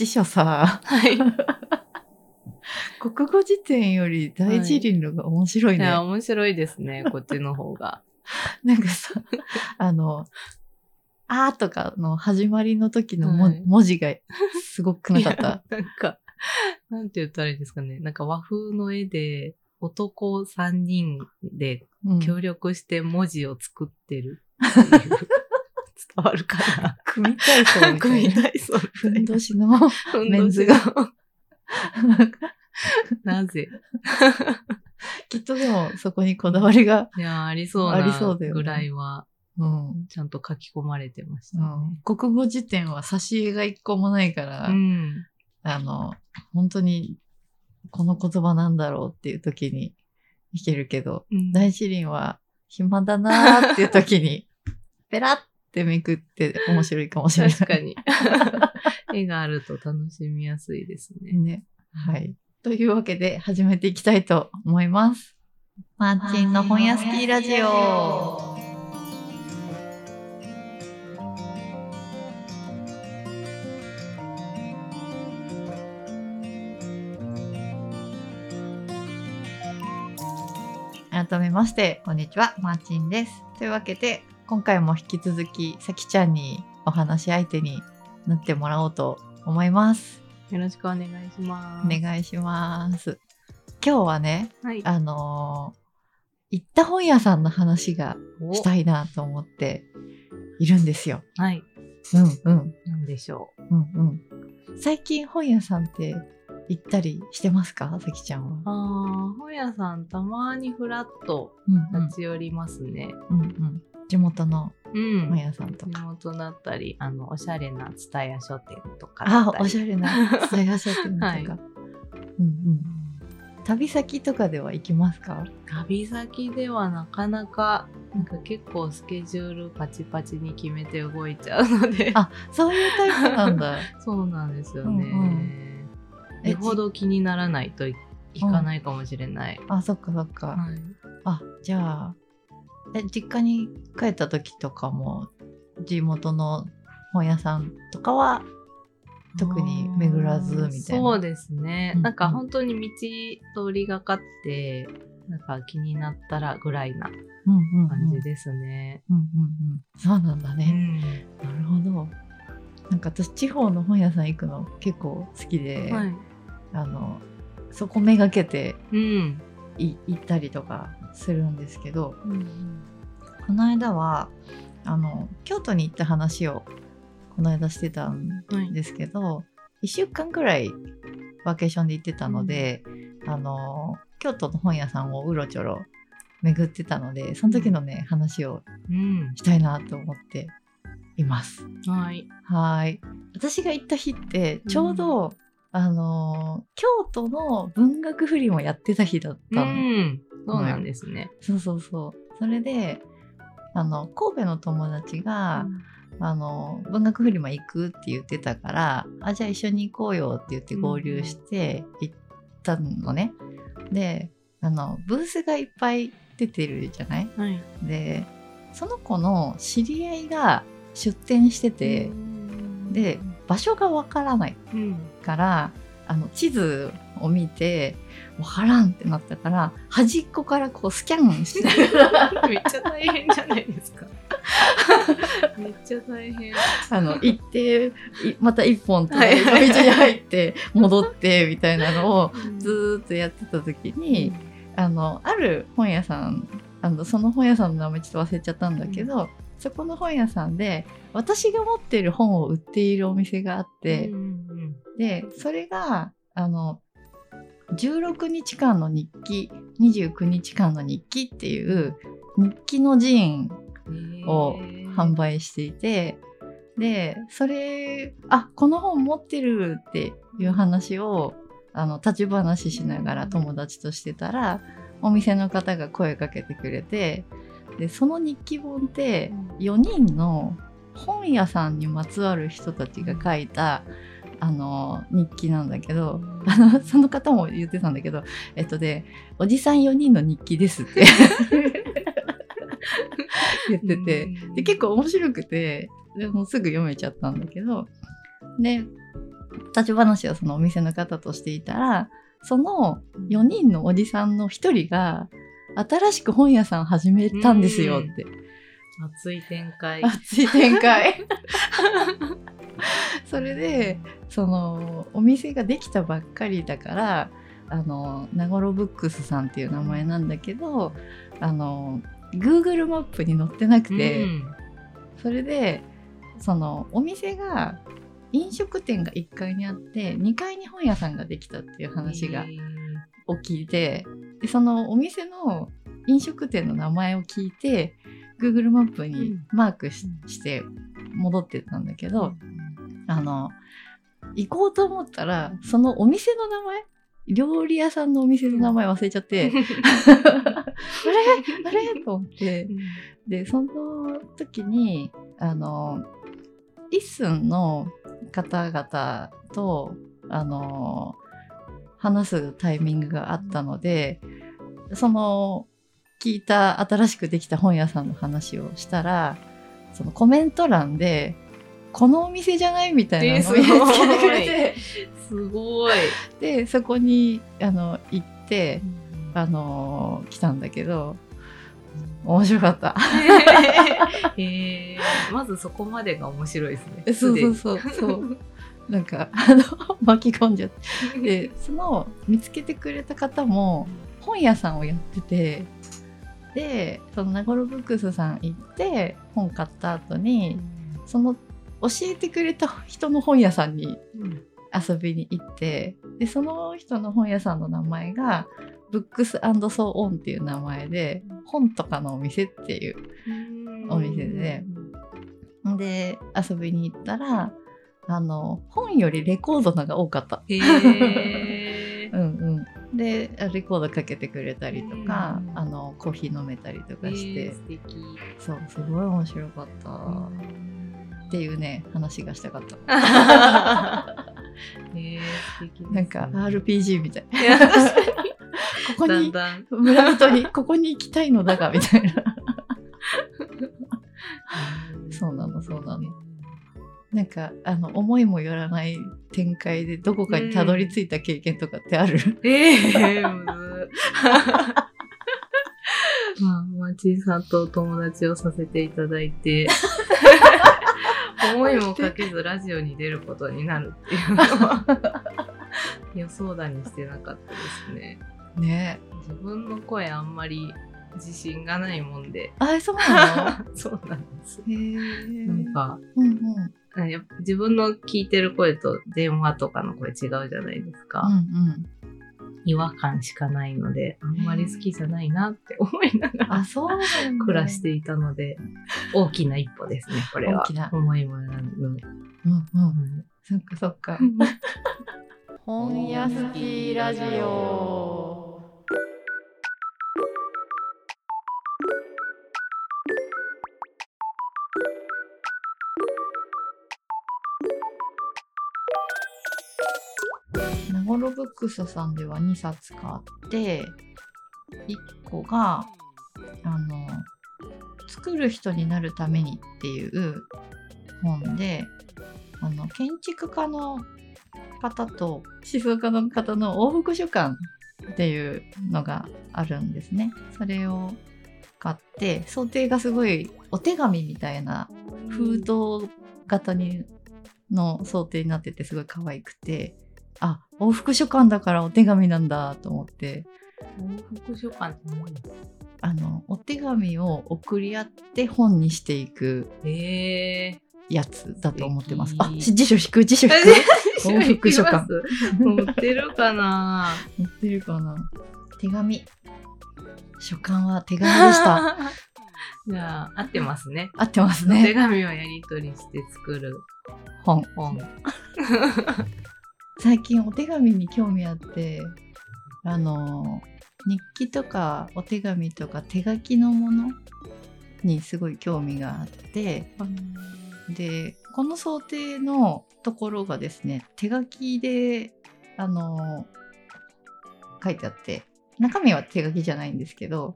辞書さ、はい。国語辞典より大辞林のが面白いね。いや、面白いですね、こっちの方が。なんかさ、あの、あーとかの始まりの時のも、はい文字がすごくなかっいた。やなんか、なんて言ったらいいですかね。なんか和風の絵で、男3人でうん協力して文字を作ってるっていう。伝わるかな 組体操みたいな。組体操ふんみたいな。どしのメンズが。なぜ？きっとでもそこにこだわりが、いや、ありそうありなそうだよねぐらいは、うん。ちゃんと書き込まれてましたね。うん、国語辞典は挿絵が一個もないから、うん。あの、本当にこの言葉なんだろうっていう時にいけるけど、うん大辞林は暇だなーっていう時に、ペラってめくって面白いかもしれない。確かに。絵があると楽しみやすいですね。ね。はい。というわけで始めていきたいと思います。マーチンの本屋スキーラジオ。改めまして、こんにちは、マーチンです。というわけで、今回も引き続き、さきちゃんにお話し相手になってもらおうと思います。よろしくお願いします。お願いします。今日はね、はい。あのー行った本屋さんの話がおしたいなと思っているんですよ。はい。うんうん。なんでしょうんうん。最近本屋さんって行ったりしてますか？さきちゃんはう。。ああ、本屋さんたまにフラッとうんうん立ち寄りますね。うんうん。地元のうん。本屋さんと地か。元だったり、あの、おしゃれな蔦屋書店とか。あおしゃれな蔦屋書店とか。はいうんうん。旅先とかでは行きますか？旅先ではなかなか、なんか結構スケジュールパチパチに決めて動いちゃうので。あ、そういうタイプなんだ。そうなんですよね。うんうんえよほど気にならないといいかないかもしれない。あ、そっかそっか。はいあ、じゃあ、え、実家に帰った時とかも、地元の本屋さんとかは、特に巡らずみたいな。そうですね。うんなんか本当に道通りがかって、なんか気になったらぐらいな感じですね。うんうんうん。そうなんだうね。んなるほど。なんか私、地方の本屋さん行くの結構好きで、はい。あの、そこめがけてうん。い行ったりとかするんですけど、うんこの間は、あの、京都に行った話を、この間してたんはい。ですけど1週間くらいバケーションで行ってたので、あの京都の本屋さんをうろちょろ巡ってたのでその時のね話をうん。したいなと思っています。はい。はーい私が行った日ってちょうど、あの京都の文学フリもやってた日だっうたの。ん。そうなんですね。そうそうそうそれであの神戸の友達が、あの文学フリマ行くって言ってたからあじゃあ一緒に行こうよって言って合流して行ったのね。であのブースがいっぱい出てるじゃない？はい。でその子の知り合いが出店してて、で場所がわからないうん。からあの地図を見てわからんってなったから端っこからこうスキャンしながらめっちゃ大変じゃないですか。めっちゃ大変。あの行っていまた一本はい隣の道に入って戻ってみたいなのをずーっとやってた時に、あのある本屋さんあのその本屋さんの名前ちょっと忘れちゃったんだけど、そこの本屋さんで私が持ってる本を売っているお店があって、うんでそれがあの16日間の日記29日間の日記っていう日記の寺院うんを販売していてでそれあこの本持ってるっていう話をあの立ち話しながら友達としてたらお店の方が声かけてくれてでその日記本って4人の本屋さんにまつわる人たちが書いたあの日記なんだけどあの その方も言ってたんだけどえっとでおじさん4人の日記ですって 言っててで結構面白くてでもうすぐ読めちゃったんだけどで立ち話をそのお店の方としていたらその4人のおじさんの1人が新しく本屋さん始めたんですよって。熱い展開。熱い展開 それでそのお店ができたばっかりだからあの名頃ブックスさんっていう名前なんだけどあの Google マップに載ってなくて、うんそれでそのお店が飲食店が1階にあって2階に本屋さんができたっていう話がへ起きてでそのお店の飲食店の名前を聞いて Google マップにマークし,、して戻ってったんだけーど、あの行こうと思ったらそのお店の名前料理屋さんのお店の名前忘れちゃって、あれ？あれ？と思って。でその時にあの一寸の方々とあの話すタイミングがあったのでその聞いた新しくできた本屋さんの話をしたらそのコメント欄で「このお店じゃない?」みたいなのを見つけてくれてすごい。でそこにあの行ってあの来たんだけど面白かった。へえまずそこまでが面白いですね。えそうそうそうそう。なんかあの 巻き込んじゃって。でその見つけてくれた方も本屋さんをやっててでその名頃ブックスさん行って本買った後にその教えてくれた人の本屋さんにうん遊びに行ってでその人の本屋さんの名前がブックスソーオンっていう名前で本とかのお店っていうお店でで遊びに行ったらあの本よりレコードのが多かった。う。んうん、でレコードかけてくれたりとか、うんあのコーヒー飲めたりとかして。そうすごい面白かった、っていうね話がしたかった。ねなんか RPG みたい。いや確かここに。村人にここに行きたいのだがみたいな。そ うなのそうなの。なんかあの思いもよらない展開でどこかにたどり着いた経験とかってある、ええむず。まあ、まちさんとお友達をさせていただいて、思いもかけずラジオに出ることになるっていうのは。予想だにしてなかったですね。ね。自分の声あんまり自信がないもんで。あそうな そうなんです。のへえなんか、うんうん自分の聞いてる声と電話とかの声違うじゃないですか。うんうん違和感しかないので、あんまり好きじゃないなって思いながらあそうなんだ暮らしていたので、大きな一歩ですね、これは。大きな思いもよらぬ。うんうんそっかそっか 本屋好きラジオ名頃ブックスさんでは2冊買って1個があの作る人になるためにっていう本であの建築家の方と思想家の方の往復書簡っていうのがあるんですね。それを買って想定がすごいお手紙みたいな封筒型にの想定になっててすごい可愛くてあ往復書簡だからお手紙なんだと思って往復書簡って何ですかあのお手紙を送り合って本にしていくやつだと思ってます。素あ敵辞書引く？辞書引く往復書簡持ってるかな？載ってるかな？手紙書簡は手紙でした。じゃあ、合ってますね。合ってますお手ね。紙をやり取りして作る本。本。最近お手紙に興味あって、あの、日記とかお手紙とか手書きのものにすごい興味があって、で、この想定のところがですね、手書きで、あの、書いてあって、中身は手書きじゃないんですけど、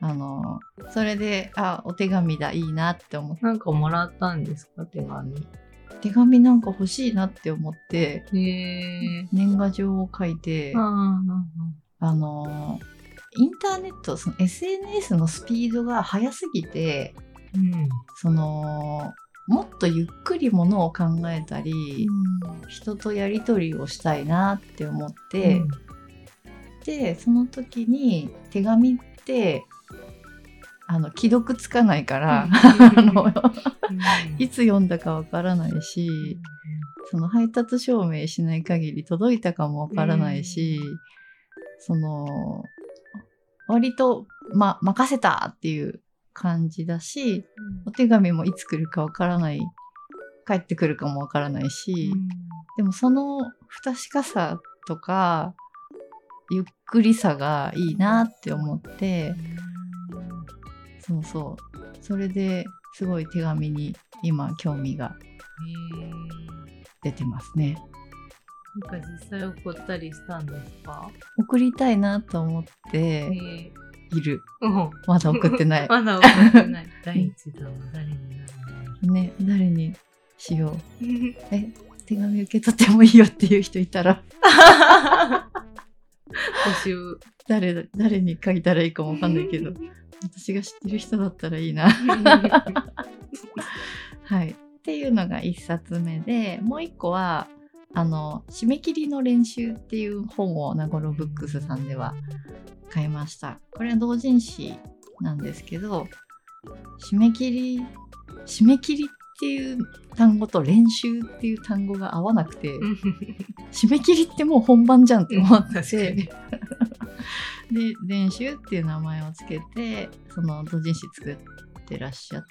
あの、それで、あ、お手紙だ、いいなって思って、なんかもらったんですか手紙。手紙なんか欲しいなって思って。年賀状を書いてああのインターネットその SNS のスピードが速すぎてうん。そのもっとゆっくりものを考えたり、人とやり取りをしたいなって思って、でその時に手紙ってあの既読つかないから、あのいつ読んだかわからないしその配達証明しない限り届いたかもわからないし、その割と、ま、任せたっていう感じだしお手紙もいつ来るかわからない帰ってくるかもわからないし、でもその不確かさとかゆっくりさがいいなって思ってそうそう。それですごい手紙に今興味が出てますね。なんか実際送ったりしたんですか？送りたいなと思ってえいる。うん。まだ送ってない。まだ送ってない。第一弾は誰になね誰にしよう。え手紙受け取ってもいいよっていう人いたら。募集。誰誰に書いたらいいかもわかんないけど私が知ってる人だったらいいな はい。っていうのが1冊目で、もう1個は、あの、締め切りの練習っていう本を名頃ブックスさんでは買いました。これは同人誌なんですけど、締め切り、締め切りっていう単語と練習っていう単語が合わなくて、締め切りってもう本番じゃんって思っ確かてに、で練習っていう名前をつけてその同人誌作ってらっしゃっ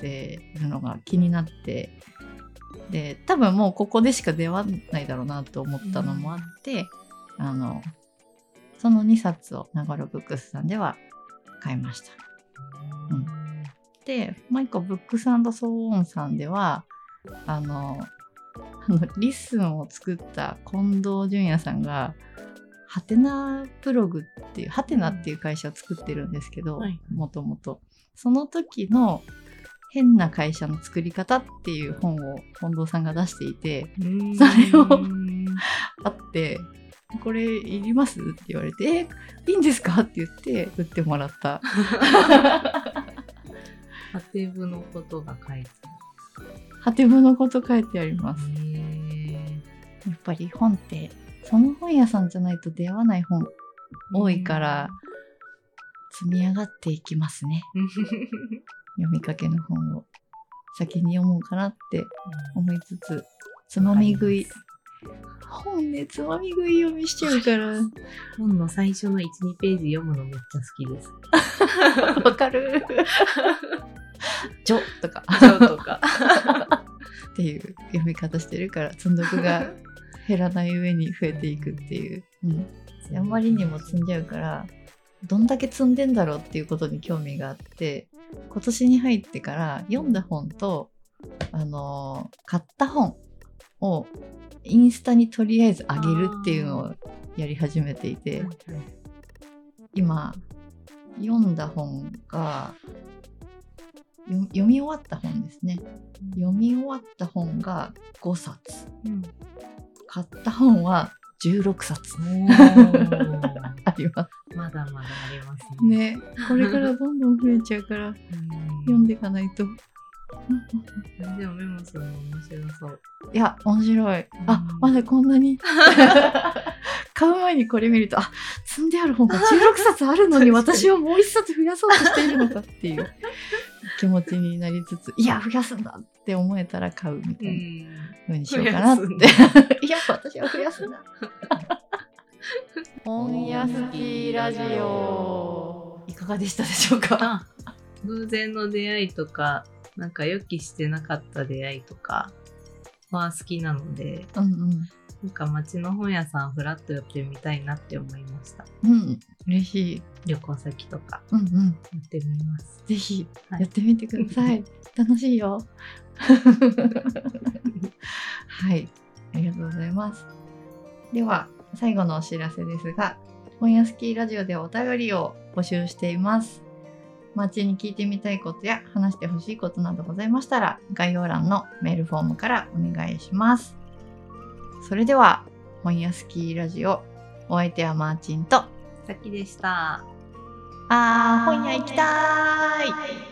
てるのが気になってで多分もうここでしか出会わないだろうなと思ったのもあって、あのその2冊を名頃ブックスさんでは買いました。うんでもう一個ブックスソーンさんではあのあのリッスンを作った近藤淳也さんがハテナブログっていうハテナっていう会社を作ってるんですけどはい。もともと。その時の変な会社の作り方っていう本を近藤さんが出していてうんそれをあってこれいりますって言われて「えいいんですか?」って言って売ってもらった。ハテブのことが書いてハテブのこと書いてあります。やっぱり本ってその本屋さんじゃないと出会わない本多いから積み上がっていきますね。読みかけの本を先に読もうかなって思いつつつまみ食い。本ねつまみ食い読みしちゃうから。本の最初の1、2ページ読むのめっちゃ好きです。わかる。ジョとか。そうとか。っていう読み方してるから積んどくが減らない上に増えていくっていう、うん、あまりにも積んじゃうからどんだけ積んでんだろうっていうことに興味があって今年に入ってから読んだ本と、あのー買った本をインスタにとりあえず上げるっていうのをやり始めていて今読んだ本がよ読み終わった本ですね。読み終わった本が5冊。うん買った本は16冊。ありままだまだありますすね。ね。これからどんどん増えちゃうから読んでいかないと。うん。でもメモするの面白そう。いや面白い。あうん。まだこんなに？買う前にこれ見るとあ積んである本が16冊あるのに 私はもう1冊増やそうとしているのかっていう気持ちになりつついや増やすんだって思えたら買うみたいな風にしようかなって増やすん。いや、私は増やすな。本屋好きラジオ。いかがでしたでしょうか？あ偶然の出会いとか、なんか予期してなかった出会いとかは好きなので、うんうん。なんか街の本屋さんフラッと寄ってみたいなって思いました。うん、嬉しい。旅行先とかうんうん。やってみます。ぜひはいやってみてください。楽しいよ。はい、ありがとうございます。では、最後のお知らせですが、本屋スキーラジオではお便りを募集しています。マーチンに聞いてみたいことや話してほしいことなどございましたら概要欄のメールフォームからお願いします。それでは本屋スキーラジオお相手はマーチンとさきでした。あー本屋行きたーい